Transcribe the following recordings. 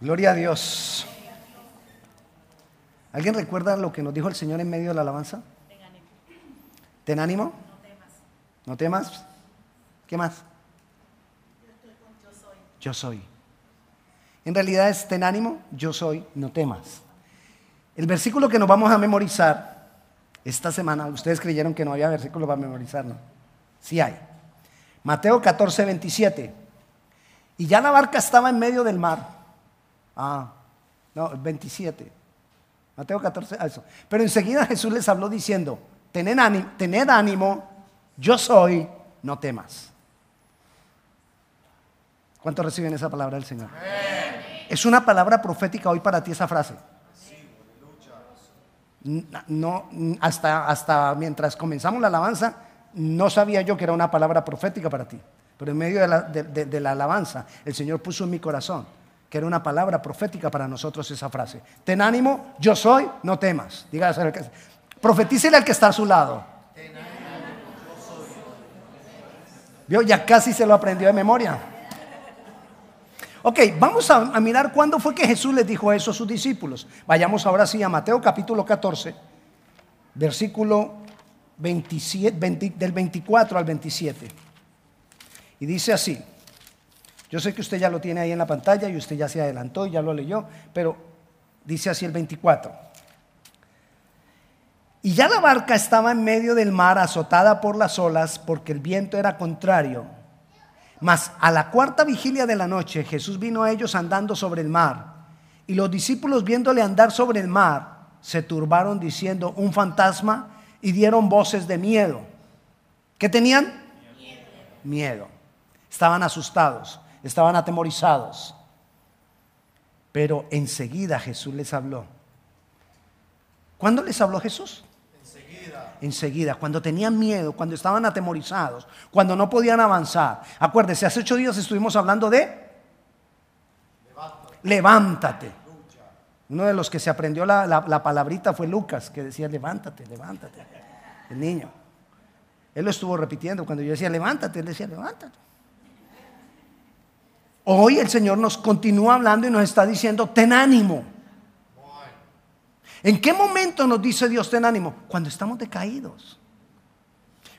Gloria a Dios. ¿Alguien recuerda lo que nos dijo el Señor en medio de la alabanza? Ten ánimo. No temas. ¿Qué más? Yo soy. En realidad es ten ánimo, yo soy, no temas. El versículo que nos vamos a memorizar esta semana, ustedes creyeron que no había versículo para memorizar, ¿no? Sí hay. Mateo 14, 27. Y ya la barca estaba en medio del mar. Ah, no, 27. Mateo 14, ah, eso. Pero enseguida Jesús les habló diciendo, tened ánimo, tened ánimo, yo soy, no temas. ¿Cuántos reciben esa palabra del Señor? Es una palabra profética hoy para ti esa frase. No, hasta, hasta mientras comenzamos la alabanza, no sabía yo que era una palabra profética para ti. Pero en medio de la, de la alabanza, el Señor puso en mi corazón que era una palabra profética para nosotros esa frase. Ten ánimo, yo soy, no temas. Dígase, profetícele al que está a su lado. ¿Vio? Ya casi se lo aprendió de memoria. Ok, vamos a, mirar cuándo fue que Jesús les dijo eso a sus discípulos. Vayamos ahora sí a Mateo capítulo 14, versículo 27, del 24 al 27. Y dice así, yo sé que usted ya lo tiene ahí en la pantalla y usted ya se adelantó y ya lo leyó, pero dice así el 24. Y ya la barca estaba en medio del mar azotada por las olas porque el viento era contrario. Mas a la cuarta vigilia de la noche Jesús vino a ellos andando sobre el mar. Y los discípulos viéndole andar sobre el mar se turbaron diciendo un fantasma y dieron voces de miedo. ¿Qué tenían? Miedo. miedo. Estaban asustados, estaban atemorizados. Pero enseguida Jesús les habló. ¿Cuándo les habló Jesús? enseguida, cuando tenían miedo, cuando estaban atemorizados, cuando no podían avanzar. Acuérdese, hace ocho días estuvimos hablando de levántate. Uno de los que se aprendió la, la, palabrita fue Lucas, que decía levántate, levántate. El niño. Él lo estuvo repitiendo. Cuando yo decía levántate, él decía levántate. Hoy el Señor nos continúa hablando y nos está diciendo, ten ánimo. ¿En qué momento nos dice Dios ten ánimo? Cuando estamos decaídos.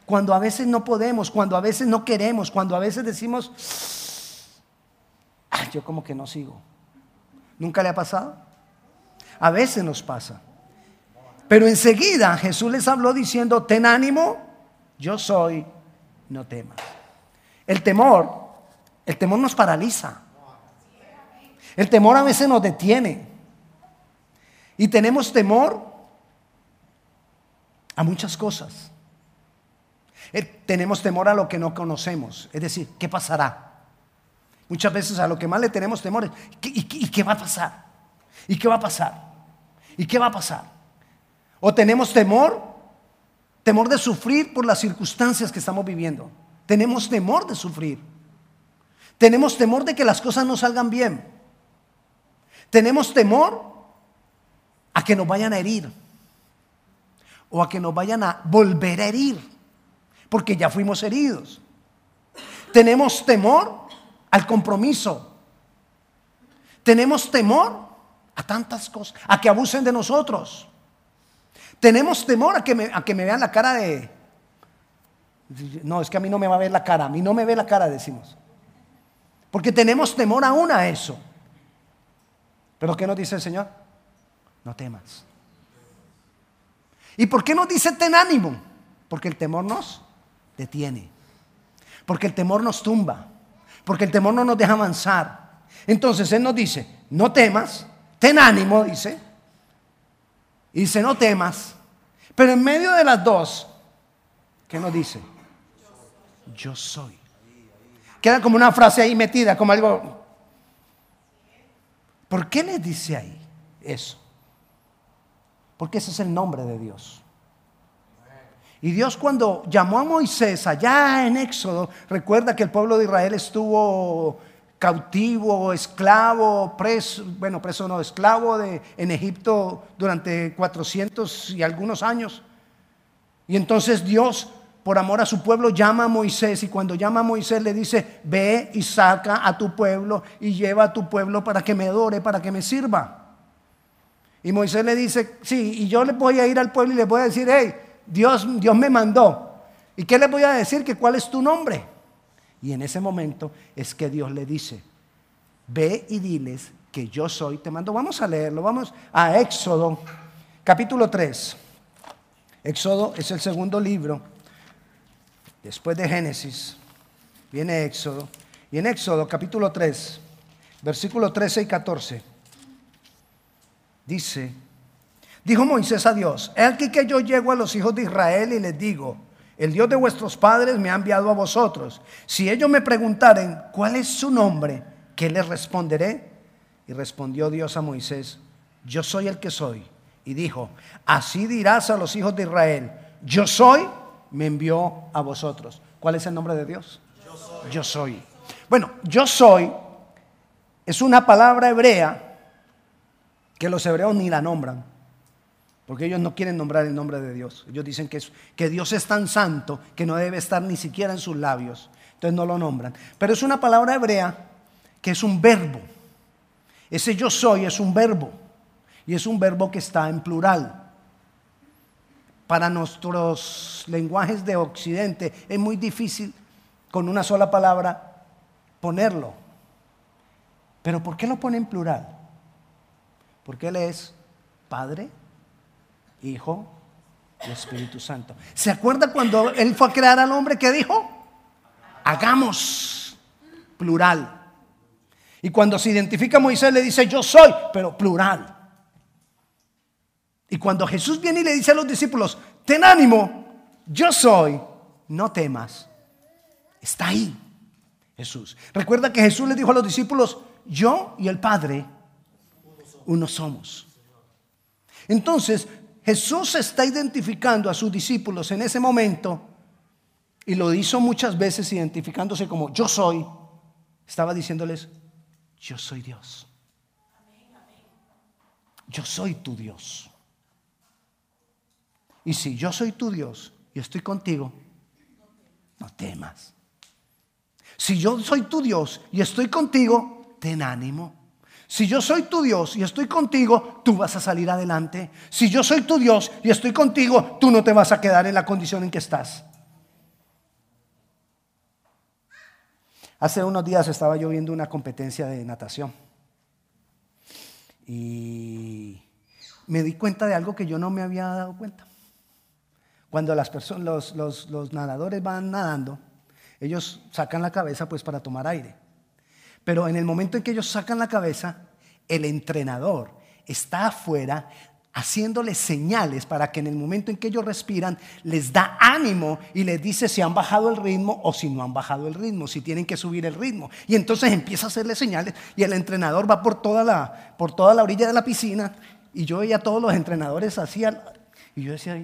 Cuando a veces no podemos, cuando a veces no queremos, cuando a veces decimos, yo como que no sigo. ¿Nunca le ha pasado? A veces nos pasa. Pero enseguida Jesús les habló diciendo, ten ánimo, yo soy, no temas. El temor, el temor nos paraliza. El temor a veces nos detiene. Y tenemos temor a muchas cosas. Eh, tenemos temor a lo que no conocemos. Es decir, ¿qué pasará? Muchas veces a lo que más le tenemos temor es, ¿y, qué va a pasar? ¿Y qué va a pasar? ¿Y qué va a pasar? O tenemos temor, temor de sufrir por las circunstancias que estamos viviendo. Tenemos temor de sufrir. Tenemos temor de que las cosas no salgan bien. Tenemos temor a que nos vayan a herir o a que nos vayan a volver a herir, porque ya fuimos heridos. Tenemos temor al compromiso. Tenemos temor a tantas cosas, a que abusen de nosotros. Tenemos temor a que me, a que me vean la cara de... No, es que a mí no me va a ver la cara, a mí no me ve la cara, decimos. Porque tenemos temor aún a eso. Pero ¿qué nos dice el Señor? no temas. ¿Y por qué nos dice ten ánimo? Porque el temor nos detiene. Porque el temor nos tumba. Porque el temor no nos deja avanzar. Entonces Él nos dice, no temas, ten ánimo, dice. Y dice, no temas. Pero en medio de las dos, ¿qué nos dice? Yo soy. Queda como una frase ahí metida, como algo. ¿Por qué le dice ahí eso? Porque ese es el nombre de Dios. Y Dios cuando llamó a Moisés allá en Éxodo, recuerda que el pueblo de Israel estuvo cautivo, esclavo, preso, bueno, preso no, esclavo de, en Egipto durante 400 y algunos años. Y entonces Dios por amor a su pueblo, llama a Moisés y cuando llama a Moisés le dice, ve y saca a tu pueblo y lleva a tu pueblo para que me adore, para que me sirva. Y Moisés le dice, sí, y yo le voy a ir al pueblo y le voy a decir, hey, Dios, Dios me mandó. ¿Y qué le voy a decir? Que cuál es tu nombre. Y en ese momento es que Dios le dice, ve y diles que yo soy, te mando. Vamos a leerlo, vamos a Éxodo, capítulo 3. Éxodo es el segundo libro, después de Génesis, viene Éxodo. Y en Éxodo, capítulo 3, versículo 13 y 14, dice, dijo Moisés a Dios, es aquí que yo llego a los hijos de Israel y les digo, el Dios de vuestros padres me ha enviado a vosotros. Si ellos me preguntaren, ¿cuál es su nombre? ¿Qué les responderé? Y respondió Dios a Moisés, yo soy el que soy. Y dijo, así dirás a los hijos de Israel, yo soy, me envió a vosotros. ¿Cuál es el nombre de Dios? Yo soy. Bueno, yo soy es una palabra hebrea que los hebreos ni la nombran. Porque ellos no quieren nombrar el nombre de Dios. Ellos dicen que, que Dios es tan santo que no debe estar ni siquiera en sus labios. Entonces no lo nombran. Pero es una palabra hebrea que es un verbo. Ese yo soy es un verbo. Y es un verbo que está en plural. Para nuestros lenguajes de Occidente es muy difícil con una sola palabra ponerlo. Pero ¿por qué lo pone en plural? Porque Él es Padre, Hijo y Espíritu Santo. ¿Se acuerda cuando Él fue a crear al hombre que dijo? Hagamos plural. Y cuando se identifica a Moisés le dice yo soy, pero plural. Y cuando Jesús viene y le dice a los discípulos, ten ánimo, yo soy, no temas. Está ahí Jesús. Recuerda que Jesús le dijo a los discípulos, yo y el Padre, uno somos. Entonces, Jesús está identificando a sus discípulos en ese momento y lo hizo muchas veces identificándose como yo soy. Estaba diciéndoles, yo soy Dios. Yo soy tu Dios. Y si yo soy tu Dios y estoy contigo, no temas. Si yo soy tu Dios y estoy contigo, ten ánimo. Si yo soy tu Dios y estoy contigo, tú vas a salir adelante. Si yo soy tu Dios y estoy contigo, tú no te vas a quedar en la condición en que estás. Hace unos días estaba yo viendo una competencia de natación y me di cuenta de algo que yo no me había dado cuenta. Cuando los, nadadores van nadando, ellos sacan la cabeza pues para tomar aire. Pero en el momento en que ellos sacan la cabeza, el entrenador está afuera haciéndoles señales para que en el momento en que ellos respiran les da ánimo y les dice si han bajado el ritmo o si no han bajado el ritmo, si tienen que subir el ritmo. Y entonces empieza a hacerle señales y el entrenador va por toda la, por toda la orilla de la piscina y yo veía a todos los entrenadores hacían y yo decía,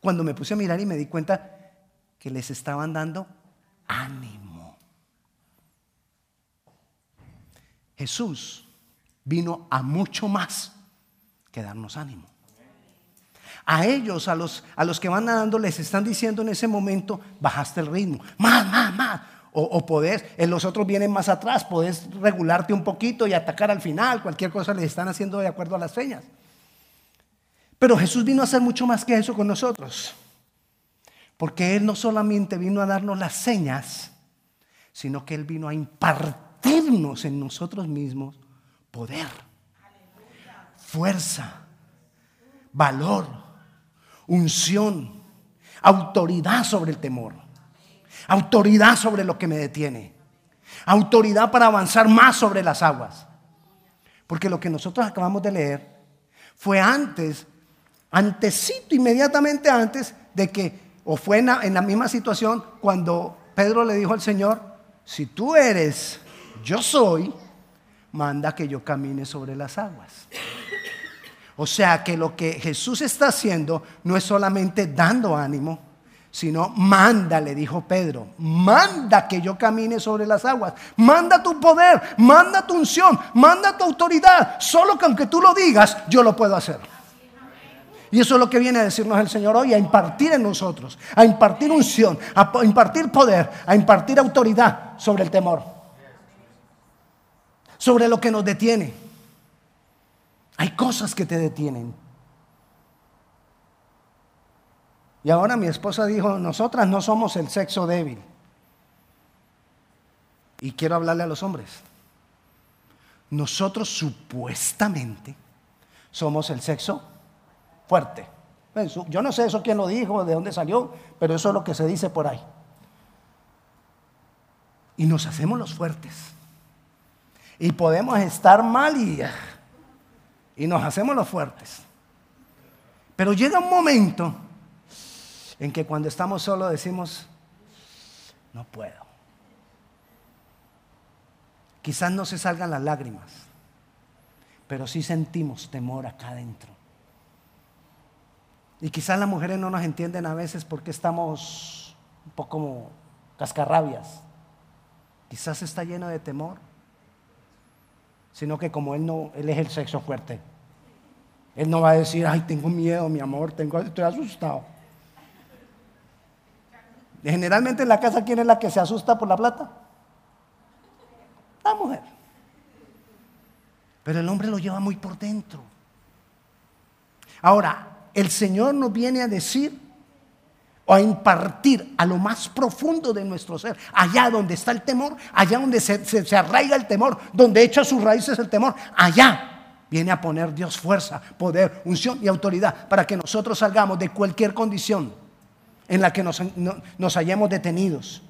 cuando me puse a mirar y me di cuenta que les estaban dando ánimo. Jesús vino a mucho más que darnos ánimo. A ellos, a los, a los que van nadando, les están diciendo en ese momento, bajaste el ritmo, más, más, más. O, o podés, los otros vienen más atrás, podés regularte un poquito y atacar al final, cualquier cosa les están haciendo de acuerdo a las señas. Pero Jesús vino a hacer mucho más que eso con nosotros. Porque Él no solamente vino a darnos las señas, sino que Él vino a impartir en nosotros mismos poder, fuerza, valor, unción, autoridad sobre el temor, autoridad sobre lo que me detiene, autoridad para avanzar más sobre las aguas. Porque lo que nosotros acabamos de leer fue antes, antesito, inmediatamente antes de que, o fue en en la misma situación cuando Pedro le dijo al Señor, si tú eres yo soy, manda que yo camine sobre las aguas. O sea que lo que Jesús está haciendo no es solamente dando ánimo, sino manda, le dijo Pedro, manda que yo camine sobre las aguas, manda tu poder, manda tu unción, manda tu autoridad, solo que aunque tú lo digas, yo lo puedo hacer. Y eso es lo que viene a decirnos el Señor hoy, a impartir en nosotros, a impartir unción, a impartir poder, a impartir autoridad sobre el temor, sobre lo que nos detiene. Hay cosas que te detienen. Y ahora mi esposa dijo, nosotras no somos el sexo débil. Y quiero hablarle a los hombres. Nosotros supuestamente somos el sexo fuerte. Yo no sé eso quién lo dijo, de dónde salió, pero eso es lo que se dice por ahí. Y nos hacemos los fuertes. Y podemos estar mal y, y nos hacemos los fuertes. Pero llega un momento en que cuando estamos solos decimos, no puedo. Quizás no se salgan las lágrimas, pero sí sentimos temor acá adentro. Y quizás las mujeres no nos entienden a veces porque estamos un poco como cascarrabias. Quizás está lleno de temor, sino que como él no, él es el sexo fuerte. Él no va a decir, ay, tengo miedo, mi amor, tengo, estoy asustado. Generalmente en la casa, ¿quién es la que se asusta por la plata? La mujer. Pero el hombre lo lleva muy por dentro. Ahora, el Señor nos viene a decir o a impartir a lo más profundo de nuestro ser, allá donde está el temor, allá donde se, arraiga el temor, donde echa sus raíces el temor, allá viene a poner Dios fuerza, poder, unción y autoridad para que nosotros salgamos de cualquier condición en la que nos, nos hallemos detenidos.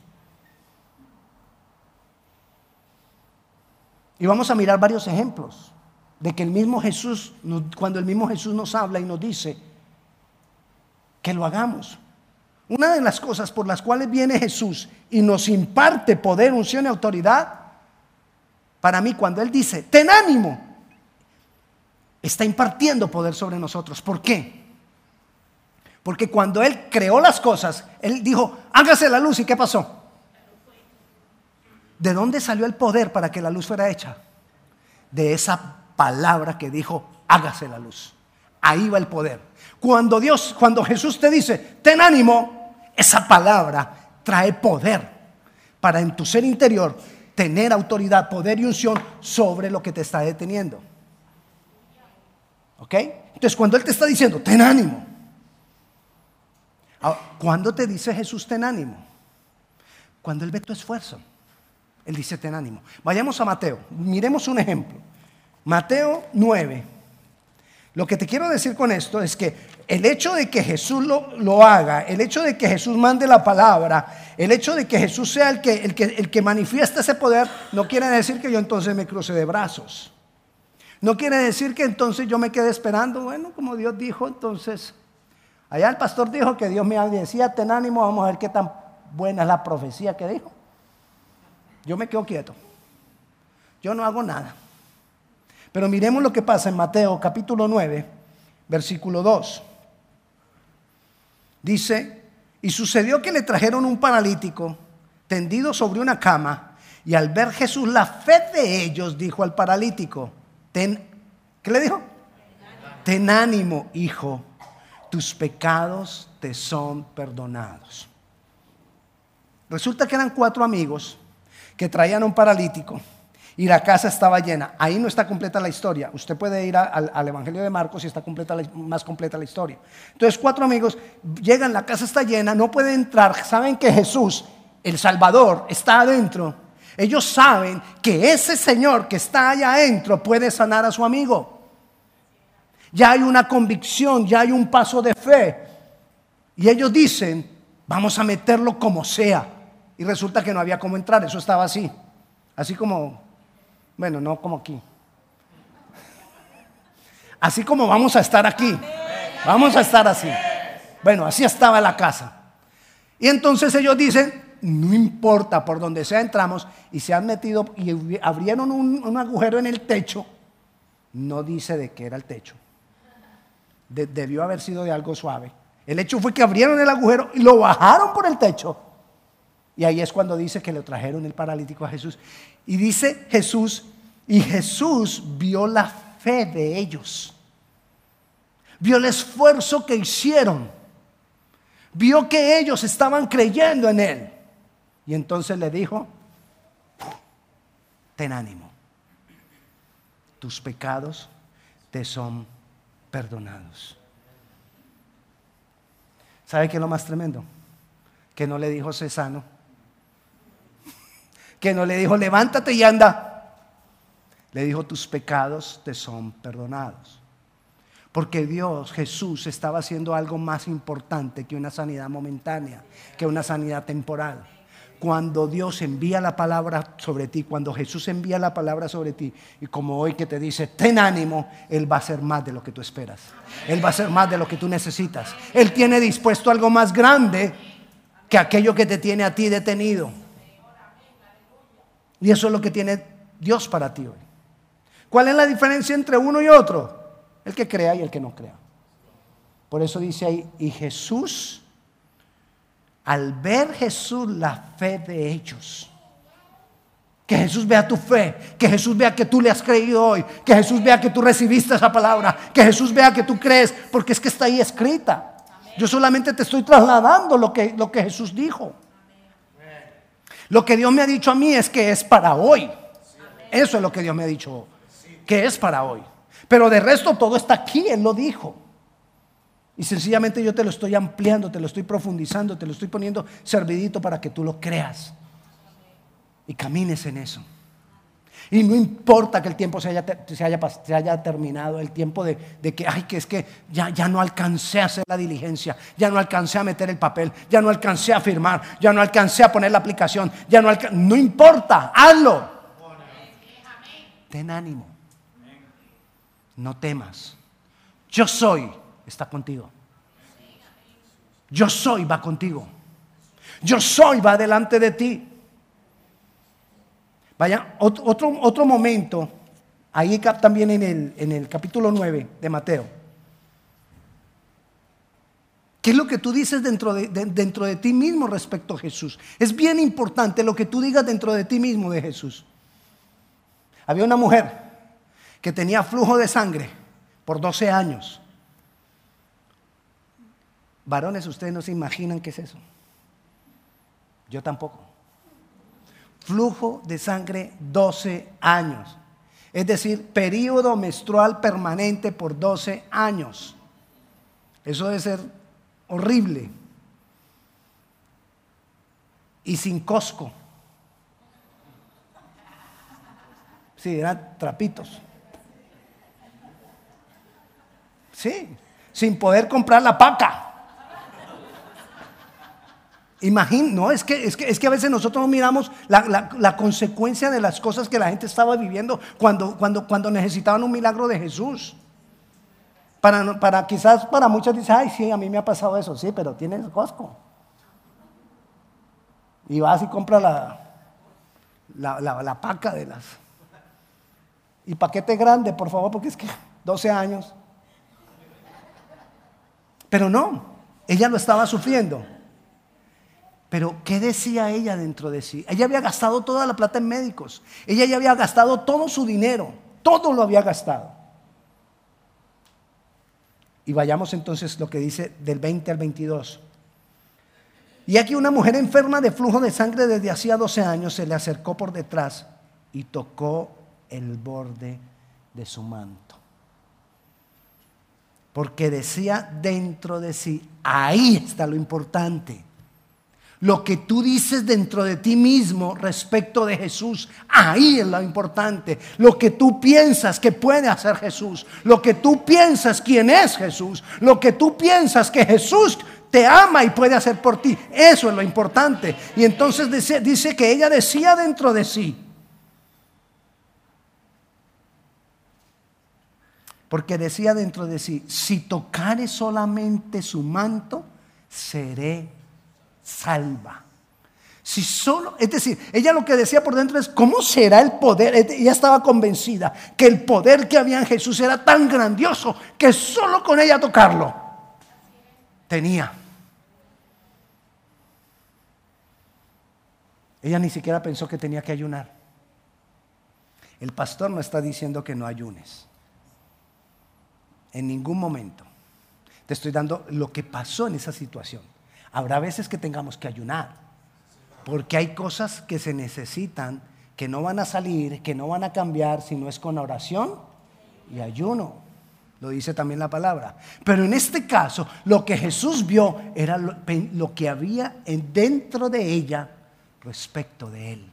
Y vamos a mirar varios ejemplos de que el mismo Jesús, cuando el mismo Jesús nos habla y nos dice que lo hagamos. Una de las cosas por las cuales viene Jesús y nos imparte poder, unción y autoridad, para mí cuando Él dice, ten ánimo, está impartiendo poder sobre nosotros. ¿Por qué? Porque cuando Él creó las cosas, Él dijo, hágase la luz y ¿qué pasó? ¿De dónde salió el poder para que la luz fuera hecha? De esa palabra que dijo, hágase la luz. Ahí va el poder. Cuando Dios, cuando Jesús te dice, ten ánimo, esa palabra trae poder para en tu ser interior tener autoridad, poder y unción sobre lo que te está deteniendo. ¿Ok? Entonces cuando Él te está diciendo, ten ánimo. ¿Cuándo te dice Jesús, ten ánimo? Cuando Él ve tu esfuerzo. Él dice, ten ánimo. Vayamos a Mateo. Miremos un ejemplo. Mateo 9. Lo que te quiero decir con esto es que el hecho de que Jesús lo, haga, el hecho de que Jesús mande la palabra, el hecho de que Jesús sea el que, el, que, el que manifiesta ese poder, no quiere decir que yo entonces me cruce de brazos. No quiere decir que entonces yo me quede esperando, bueno, como Dios dijo, entonces, allá el pastor dijo que Dios me decía, ten ánimo, vamos a ver qué tan buena es la profecía que dijo. Yo me quedo quieto. Yo no hago nada. Pero miremos lo que pasa en Mateo capítulo 9, versículo 2. Dice, y sucedió que le trajeron un paralítico tendido sobre una cama, y al ver Jesús la fe de ellos, dijo al paralítico, ten, ¿qué le dijo? Ten ánimo, hijo, tus pecados te son perdonados. Resulta que eran cuatro amigos que traían un paralítico y la casa estaba llena. Ahí no está completa la historia. Usted puede ir al Evangelio de Marcos y está completa más completa la historia. Entonces cuatro amigos llegan, la casa está llena, no pueden entrar, saben que Jesús, el Salvador, está adentro. Ellos saben que ese Señor que está allá adentro puede sanar a su amigo. Ya hay una convicción, ya hay un paso de fe. Y ellos dicen, vamos a meterlo como sea. Y resulta que no había cómo entrar, eso estaba así. Así como, bueno, no como aquí. Así como vamos a estar aquí. Vamos a estar así. Bueno, así estaba la casa. Y entonces ellos dicen, no importa por donde sea entramos, y se han metido y abrieron un, agujero en el techo. No dice de qué era el techo. debió haber sido de algo suave. El hecho fue que abrieron el agujero y lo bajaron por el techo. Y ahí es cuando dice que le trajeron el paralítico a Jesús. Y dice Jesús, y Jesús vio la fe de ellos. vio el esfuerzo que hicieron, vio que ellos estaban creyendo en Él. Y entonces le dijo, ten ánimo, tus pecados te son perdonados. ¿Sabe qué es lo más tremendo? Que no le dijo Cesano, que no le dijo levántate y anda. Le dijo tus pecados te son perdonados. Porque Dios, Jesús, estaba haciendo algo más importante que una sanidad momentánea, que una sanidad temporal. Cuando Dios envía la palabra sobre ti, cuando Jesús envía la palabra sobre ti, y como hoy que te dice, ten ánimo, Él va a hacer más de lo que tú esperas. Él va a hacer más de lo que tú necesitas. Él tiene dispuesto algo más grande que aquello que te tiene a ti detenido. Y eso es lo que tiene Dios para ti hoy. ¿Cuál es la diferencia entre uno y otro? El que crea y el que no crea. Por eso dice ahí, y Jesús, al ver Jesús la fe de ellos, que Jesús vea tu fe, que Jesús vea que tú le has creído hoy, que Jesús vea que tú recibiste esa palabra, que Jesús vea que tú crees, porque es que está ahí escrita. Yo solamente te estoy trasladando lo que, lo que Jesús dijo. Lo que Dios me ha dicho a mí es que es para hoy. Eso es lo que Dios me ha dicho, que es para hoy. Pero de resto todo está aquí, Él lo dijo. Y sencillamente yo te lo estoy ampliando, te lo estoy profundizando, te lo estoy poniendo servidito para que tú lo creas y camines en eso. Y no importa que el tiempo se haya, se haya, terminado, el tiempo de, que, ay, que es que ya, ya no alcancé a hacer la diligencia, ya no alcancé a meter el papel, ya no alcancé a firmar, ya no alcancé a poner la aplicación, ya no no importa, hazlo. Ten ánimo, no temas. Yo soy, está contigo. Yo soy, va contigo. Yo soy, va delante de ti. Vaya, otro, otro momento, ahí también en el, en el capítulo 9 de Mateo. ¿Qué es lo que tú dices dentro de, dentro de ti mismo respecto a Jesús? Es bien importante lo que tú digas dentro de ti mismo de Jesús. Había una mujer que tenía flujo de sangre por 12 años. Varones, ustedes no se imaginan qué es eso. Yo tampoco flujo de sangre 12 años. Es decir, periodo menstrual permanente por 12 años. Eso debe ser horrible. Y sin cosco. Sí, eran trapitos. Sí, sin poder comprar la paca. Imagín, no, es que, es, que, es que a veces nosotros no miramos la, consecuencia de las cosas que la gente estaba viviendo cuando, cuando, cuando necesitaban un milagro de Jesús. Para, para quizás para muchos dicen, ay, sí, a mí me ha pasado eso, sí, pero tienes Costco. Y vas y compras la, la, la paca de las. Y paquete grande, por favor, porque es que 12 años. Pero no, ella lo estaba sufriendo. Pero, ¿qué decía ella dentro de sí? Ella había gastado toda la plata en médicos. Ella ya había gastado todo su dinero. Todo lo había gastado. Y vayamos entonces lo que dice del 20 al 22. Y aquí una mujer enferma de flujo de sangre desde hacía 12 años se le acercó por detrás y tocó el borde de su manto. Porque decía dentro de sí, ahí está lo importante lo que tú dices dentro de ti mismo respecto de Jesús, ahí es lo importante. Lo que tú piensas que puede hacer Jesús, lo que tú piensas quién es Jesús, lo que tú piensas que Jesús te ama y puede hacer por ti, eso es lo importante. Y entonces dice, dice que ella decía dentro de sí, porque decía dentro de sí, si tocare solamente su manto, seré salva. Si solo, es decir, ella lo que decía por dentro es, ¿cómo será el poder? Ella estaba convencida que el poder que había en Jesús era tan grandioso que solo con ella tocarlo tenía. Ella ni siquiera pensó que tenía que ayunar. El pastor no está diciendo que no ayunes. En ningún momento. Te estoy dando lo que pasó en esa situación. Habrá veces que tengamos que ayunar, porque hay cosas que se necesitan, que no van a salir, que no van a cambiar si no es con oración y ayuno. Lo dice también la palabra. Pero en este caso, lo que Jesús vio era lo, que había dentro de ella respecto de él.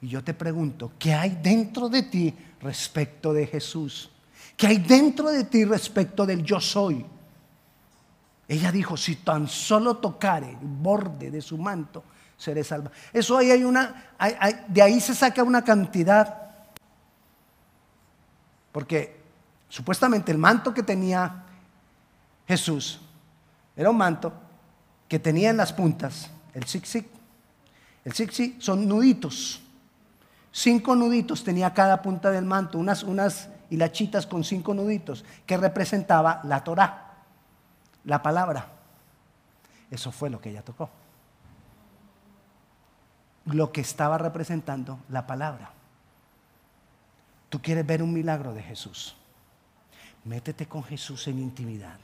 Y yo te pregunto, ¿qué hay dentro de ti respecto de Jesús? ¿Qué hay dentro de ti respecto del yo soy? Ella dijo, si tan solo tocare el borde de su manto, seré salva. Eso ahí hay una, de ahí se saca una cantidad. Porque supuestamente el manto que tenía Jesús era un manto que tenía en las puntas el zig El zig son nuditos. Cinco nuditos tenía cada punta del manto, unas, unas hilachitas con cinco nuditos, que representaba la Torah, la palabra. Eso fue lo que ella tocó. Lo que estaba representando la palabra. Tú quieres ver un milagro de Jesús. Métete con Jesús en intimidad.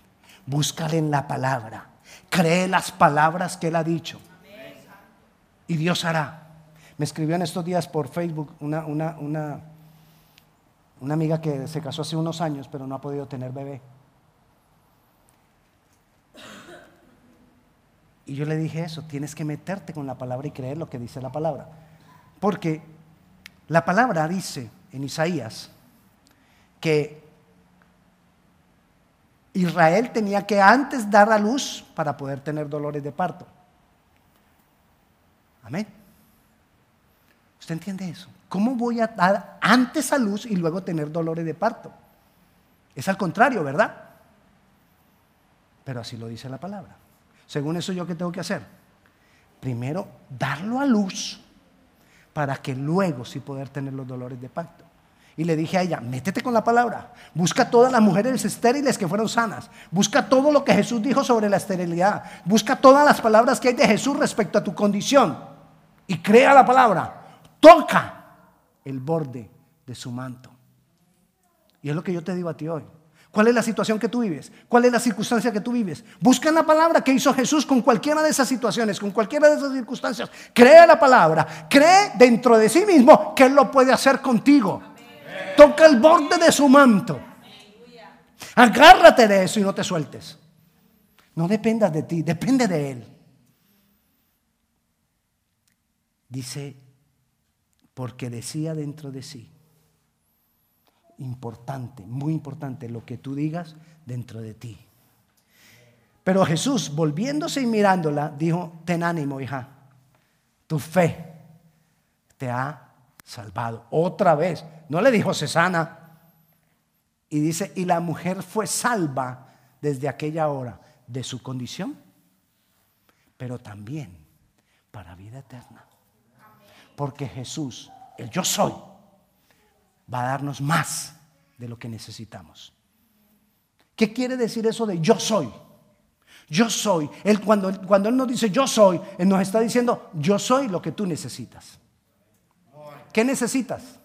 Búscale en la palabra. Cree las palabras que Él ha dicho. Y Dios hará. Me escribió en estos días por Facebook una, una, una, una amiga que se casó hace unos años, pero no ha podido tener bebé. Y yo le dije eso, tienes que meterte con la palabra y creer lo que dice la palabra. Porque la palabra dice en Isaías que Israel tenía que antes dar a luz para poder tener dolores de parto. Amén. ¿Usted entiende eso? ¿Cómo voy a dar antes a luz y luego tener dolores de parto? Es al contrario, ¿verdad? Pero así lo dice la palabra. Según eso, ¿yo qué tengo que hacer? Primero, darlo a luz para que luego sí poder tener los dolores de parto. Y le dije a ella, métete con la palabra, busca todas las mujeres estériles que fueron sanas, busca todo lo que Jesús dijo sobre la esterilidad, busca todas las palabras que hay de Jesús respecto a tu condición y crea la palabra toca el borde de su manto. Y es lo que yo te digo a ti hoy. ¿Cuál es la situación que tú vives? ¿Cuál es la circunstancia que tú vives? Busca en la palabra que hizo Jesús con cualquiera de esas situaciones, con cualquiera de esas circunstancias. Crea la palabra. Cree dentro de sí mismo que Él lo puede hacer contigo. Toca el borde de su manto. Agárrate de eso y no te sueltes. No dependas de ti, depende de Él. Dice porque decía dentro de sí, importante, muy importante lo que tú digas dentro de ti. Pero Jesús, volviéndose y mirándola, dijo, ten ánimo, hija, tu fe te ha salvado. Otra vez, no le dijo Cesana. Y dice, y la mujer fue salva desde aquella hora de su condición, pero también para vida eterna. Porque Jesús, el yo soy, va a darnos más de lo que necesitamos. ¿Qué quiere decir eso de yo soy? Yo soy. Él cuando, cuando Él nos dice yo soy, Él nos está diciendo yo soy lo que tú necesitas. ¿Qué necesitas?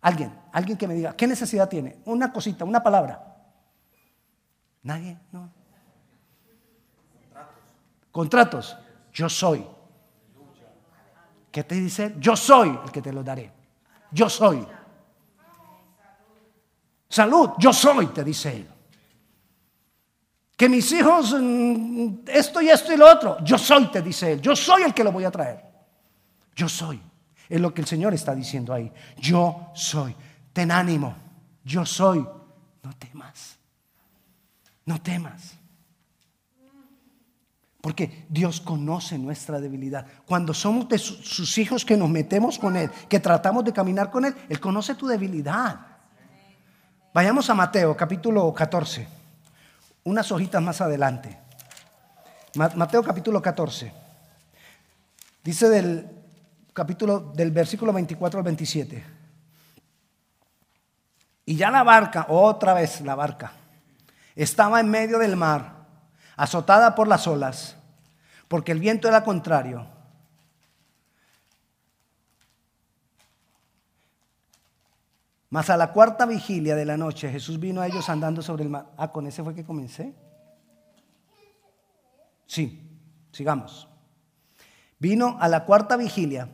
Alguien, alguien que me diga, ¿qué necesidad tiene? Una cosita, una palabra. ¿Nadie? No. Contratos. Yo soy. ¿Qué te dice? Yo soy el que te lo daré. Yo soy. Salud, yo soy, te dice él. Que mis hijos, mm, esto y esto y lo otro, yo soy, te dice él. Yo soy el que lo voy a traer. Yo soy. Es lo que el Señor está diciendo ahí. Yo soy. Ten ánimo. Yo soy. No temas. No temas. Porque Dios conoce nuestra debilidad. Cuando somos de sus hijos que nos metemos con Él, que tratamos de caminar con Él, Él conoce tu debilidad. Vayamos a Mateo capítulo 14, unas hojitas más adelante. Mateo capítulo 14. Dice del capítulo del versículo 24 al 27. Y ya la barca, otra vez la barca, estaba en medio del mar azotada por las olas, porque el viento era contrario. Mas a la cuarta vigilia de la noche Jesús vino a ellos andando sobre el mar. Ah, con ese fue que comencé. Sí, sigamos. Vino a la cuarta vigilia.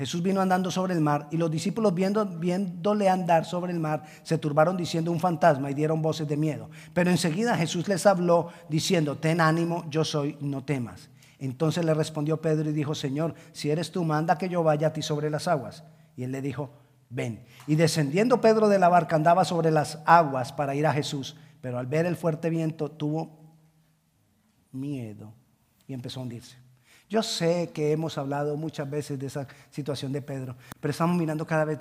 Jesús vino andando sobre el mar y los discípulos viendo, viéndole andar sobre el mar se turbaron diciendo un fantasma y dieron voces de miedo. Pero enseguida Jesús les habló diciendo, ten ánimo, yo soy, no temas. Entonces le respondió Pedro y dijo, Señor, si eres tú, manda que yo vaya a ti sobre las aguas. Y él le dijo, ven. Y descendiendo Pedro de la barca andaba sobre las aguas para ir a Jesús, pero al ver el fuerte viento tuvo miedo y empezó a hundirse. Yo sé que hemos hablado muchas veces de esa situación de Pedro, pero estamos mirando cada vez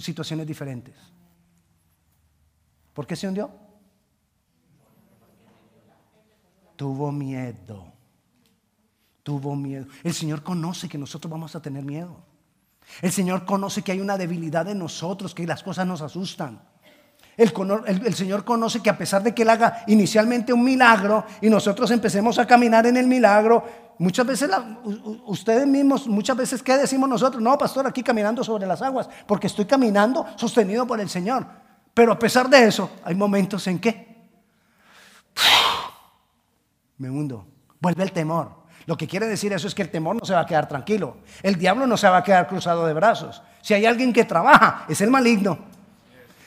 situaciones diferentes. ¿Por qué se hundió? Tuvo miedo. Tuvo miedo. El Señor conoce que nosotros vamos a tener miedo. El Señor conoce que hay una debilidad en nosotros, que las cosas nos asustan. El, Señor conoce que a pesar de que Él haga inicialmente un milagro y nosotros empecemos a caminar en el milagro, muchas veces ustedes mismos, muchas veces, ¿qué decimos nosotros? No, pastor, aquí caminando sobre las aguas, porque estoy caminando sostenido por el Señor. Pero a pesar de eso, hay momentos en que me hundo, vuelve el temor. Lo que quiere decir eso es que el temor no se va a quedar tranquilo. El diablo no se va a quedar cruzado de brazos. Si hay alguien que trabaja, es el maligno.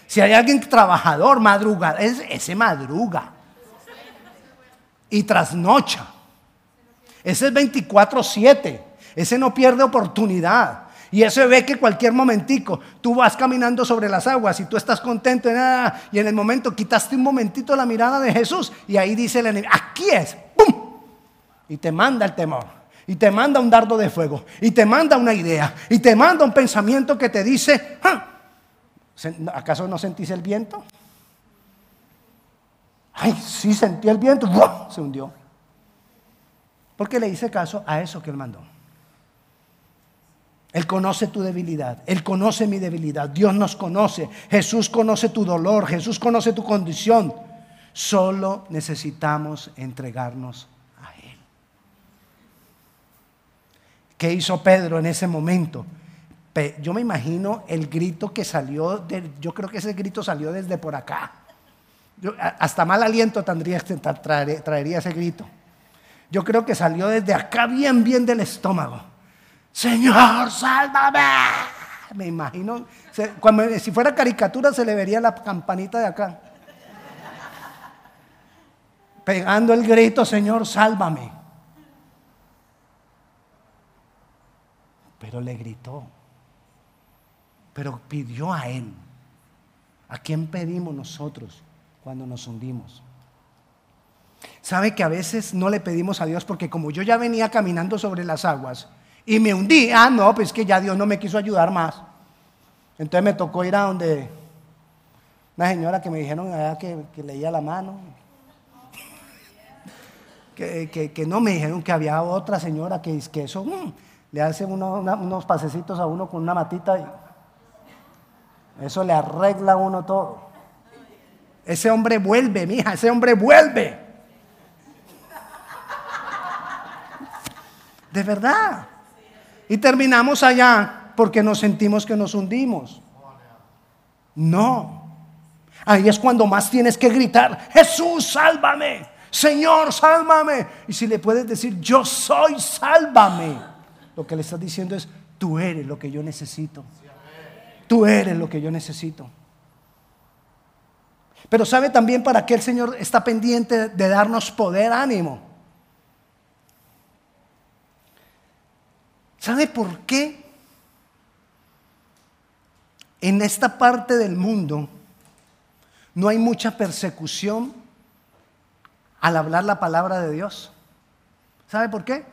Si hay alguien trabajador, madruga, ese madruga. Y trasnocha. Ese es 24-7. Ese no pierde oportunidad. Y ese ve que cualquier momentico tú vas caminando sobre las aguas y tú estás contento en nada. Y en el momento quitaste un momentito la mirada de Jesús y ahí dice el enemigo, aquí es, ¡pum! y te manda el temor. Y te manda un dardo de fuego. Y te manda una idea. Y te manda un pensamiento que te dice, ah, ¿acaso no sentís el viento? Ay, sí sentí el viento. Se hundió. Porque le hice caso a eso que él mandó. Él conoce tu debilidad, Él conoce mi debilidad, Dios nos conoce, Jesús conoce tu dolor, Jesús conoce tu condición. Solo necesitamos entregarnos ¿Qué hizo Pedro en ese momento? Yo me imagino el grito que salió, yo creo que ese grito salió desde por acá. hasta mal aliento tendría, traería ese grito. Yo creo que salió desde acá bien, bien del estómago. Señor, sálvame. Me imagino, si fuera caricatura se le vería la campanita de acá. Pegando el grito, Señor, sálvame. Pero le gritó. Pero pidió a Él. ¿A quién pedimos nosotros cuando nos hundimos? ¿Sabe que a veces no le pedimos a Dios porque como yo ya venía caminando sobre las aguas y me hundí, ah, no, pues que ya Dios no me quiso ayudar más. Entonces me tocó ir a donde una señora que me dijeron que, leía la mano. Que, no me dijeron que había otra señora que, que eso, mm, le hacen unos pasecitos a uno con una matita y eso le arregla a uno todo. Ese hombre vuelve, mija, ese hombre vuelve. De verdad. Y terminamos allá porque nos sentimos que nos hundimos. No. Ahí es cuando más tienes que gritar, Jesús, sálvame. Señor, sálvame. Y si le puedes decir, yo soy, sálvame. Lo que le estás diciendo es, tú eres lo que yo necesito. Tú eres lo que yo necesito. Pero sabe también para qué el Señor está pendiente de darnos poder, ánimo. ¿Sabe por qué? En esta parte del mundo no hay mucha persecución al hablar la palabra de Dios. ¿Sabe por qué?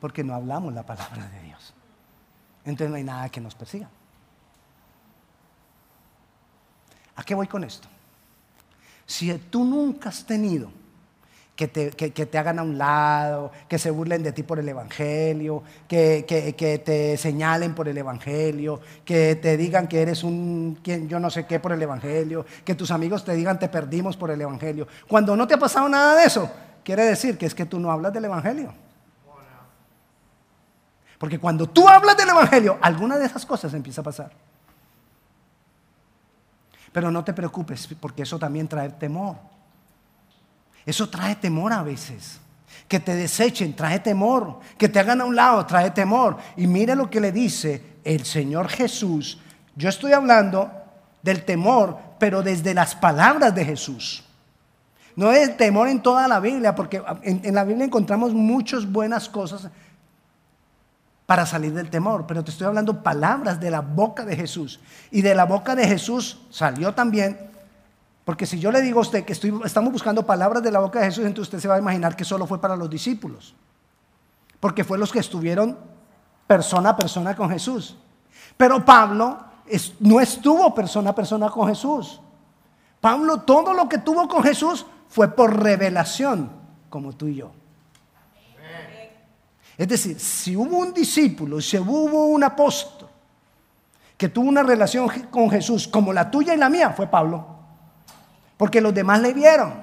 porque no hablamos la palabra de Dios. Entonces no hay nada que nos persiga. ¿A qué voy con esto? Si tú nunca has tenido que te, te, hagan a un lado, que se burlen de ti por el Evangelio, que, que, te señalen por el Evangelio, que te digan que eres un quien yo no sé qué por el Evangelio, que tus amigos te digan te perdimos por el Evangelio. Cuando no te ha pasado nada de eso, quiere decir que es que tú no hablas del Evangelio. Porque cuando tú hablas del Evangelio, alguna de esas cosas empieza a pasar. Pero no te preocupes, porque eso también trae temor. Eso trae temor a veces. Que te desechen, trae temor. Que te hagan a un lado, trae temor. Y mire lo que le dice el Señor Jesús. Yo estoy hablando del temor, pero desde las palabras de Jesús. No es temor en toda la Biblia, porque en, la Biblia encontramos muchas buenas cosas para salir del temor, pero te estoy hablando palabras de la boca de Jesús. Y de la boca de Jesús salió también, porque si yo le digo a usted que estamos buscando palabras de la boca de Jesús, entonces usted se va a imaginar que solo fue para los discípulos, porque fue los que estuvieron persona a persona con Jesús. Pero Pablo no estuvo persona a persona con Jesús. Pablo todo lo que tuvo con Jesús fue por revelación, como tú y yo. Es decir, si hubo un discípulo, si hubo un apóstol que tuvo una relación con Jesús como la tuya y la mía, fue Pablo. Porque los demás le vieron.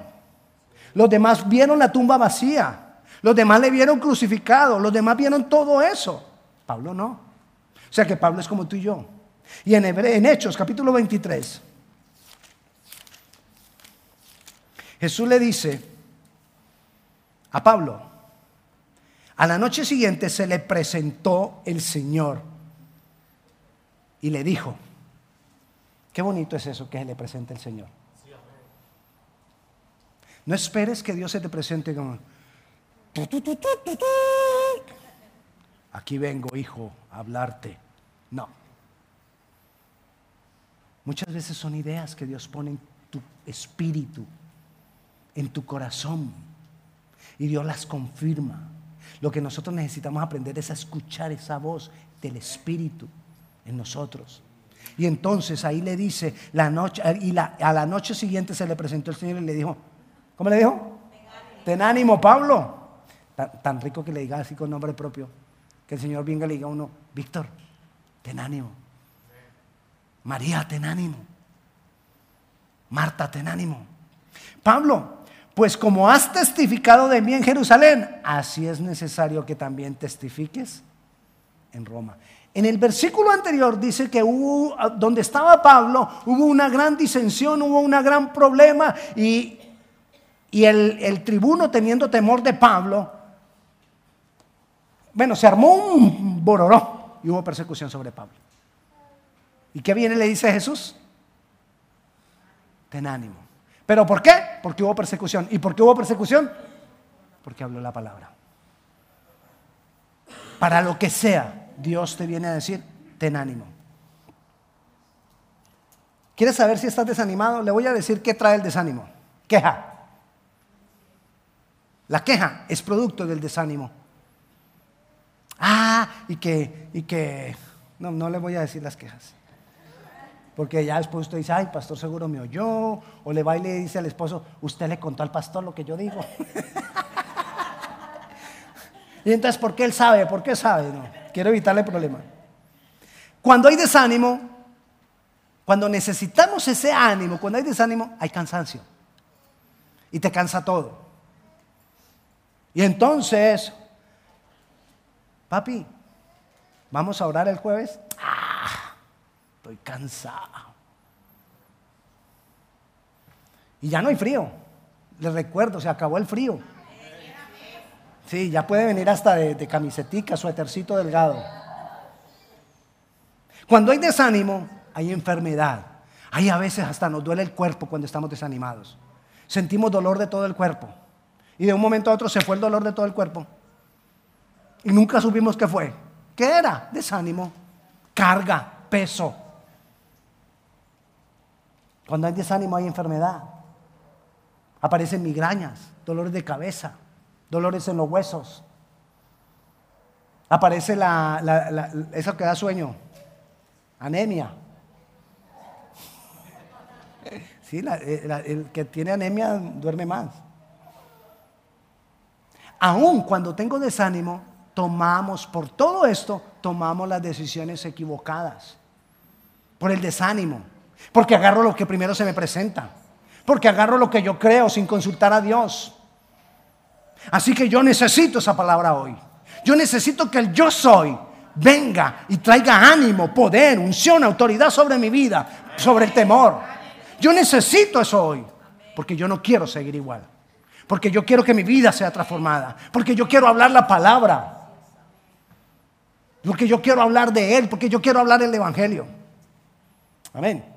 Los demás vieron la tumba vacía. Los demás le vieron crucificado. Los demás vieron todo eso. Pablo no. O sea que Pablo es como tú y yo. Y en, en Hechos capítulo 23, Jesús le dice a Pablo, a la noche siguiente se le presentó el Señor y le dijo, qué bonito es eso que se le presente el Señor. No esperes que Dios se te presente como, aquí vengo, hijo, a hablarte. No. Muchas veces son ideas que Dios pone en tu espíritu, en tu corazón, y Dios las confirma. Lo que nosotros necesitamos aprender es a escuchar esa voz del Espíritu en nosotros. Y entonces ahí le dice, la noche, y a la noche siguiente se le presentó el Señor y le dijo, ¿cómo le dijo? Ten ánimo, Pablo. Tan, rico que le diga así con nombre propio. Que el Señor venga y le diga a uno, Víctor, ten ánimo. María, ten ánimo. Marta, ten ánimo. Pablo, pues como has testificado de mí en Jerusalén, así es necesario que también testifiques en Roma. En el versículo anterior dice que hubo, donde estaba Pablo, hubo una gran disensión, hubo un gran problema y, y el, tribuno teniendo temor de Pablo, bueno, se armó un bororó y hubo persecución sobre Pablo. ¿Y qué viene le dice Jesús? Ten ánimo. ¿Pero por qué? Porque hubo persecución. ¿Y por qué hubo persecución? Porque habló la palabra. Para lo que sea, Dios te viene a decir, ten ánimo. ¿Quieres saber si estás desanimado? Le voy a decir qué trae el desánimo. Queja. La queja es producto del desánimo. Ah, y que, y que, no, no le voy a decir las quejas. Porque ya después usted dice, ay, pastor seguro me oyó. O le va y le dice al esposo, usted le contó al pastor lo que yo digo. y entonces, ¿por qué él sabe? ¿Por qué sabe? No, quiero evitarle problema. Cuando hay desánimo, cuando necesitamos ese ánimo, cuando hay desánimo, hay cansancio. Y te cansa todo. Y entonces, papi, ¿vamos a orar el jueves? Estoy cansado. Y ya no hay frío. Les recuerdo, se acabó el frío. Sí, ya puede venir hasta de, de camisetica, suétercito delgado. Cuando hay desánimo, hay enfermedad. Hay a veces hasta nos duele el cuerpo cuando estamos desanimados. Sentimos dolor de todo el cuerpo. Y de un momento a otro se fue el dolor de todo el cuerpo. Y nunca supimos qué fue. ¿Qué era? Desánimo, carga, peso. Cuando hay desánimo hay enfermedad. Aparecen migrañas, dolores de cabeza, dolores en los huesos. Aparece la, eso que da sueño, anemia. Sí, eh, el que tiene anemia duerme más. Aún cuando tengo desánimo, tomamos, por todo esto, tomamos las decisiones equivocadas. Por el desánimo. Porque agarro lo que primero se me presenta. Porque agarro lo que yo creo sin consultar a Dios. Así que yo necesito esa palabra hoy. Yo necesito que el yo soy venga y traiga ánimo, poder, unción, autoridad sobre mi vida, sobre el temor. Yo necesito eso hoy. Porque yo no quiero seguir igual. Porque yo quiero que mi vida sea transformada. Porque yo quiero hablar la palabra. Porque yo quiero hablar de Él. Porque yo quiero hablar el Evangelio. Amén.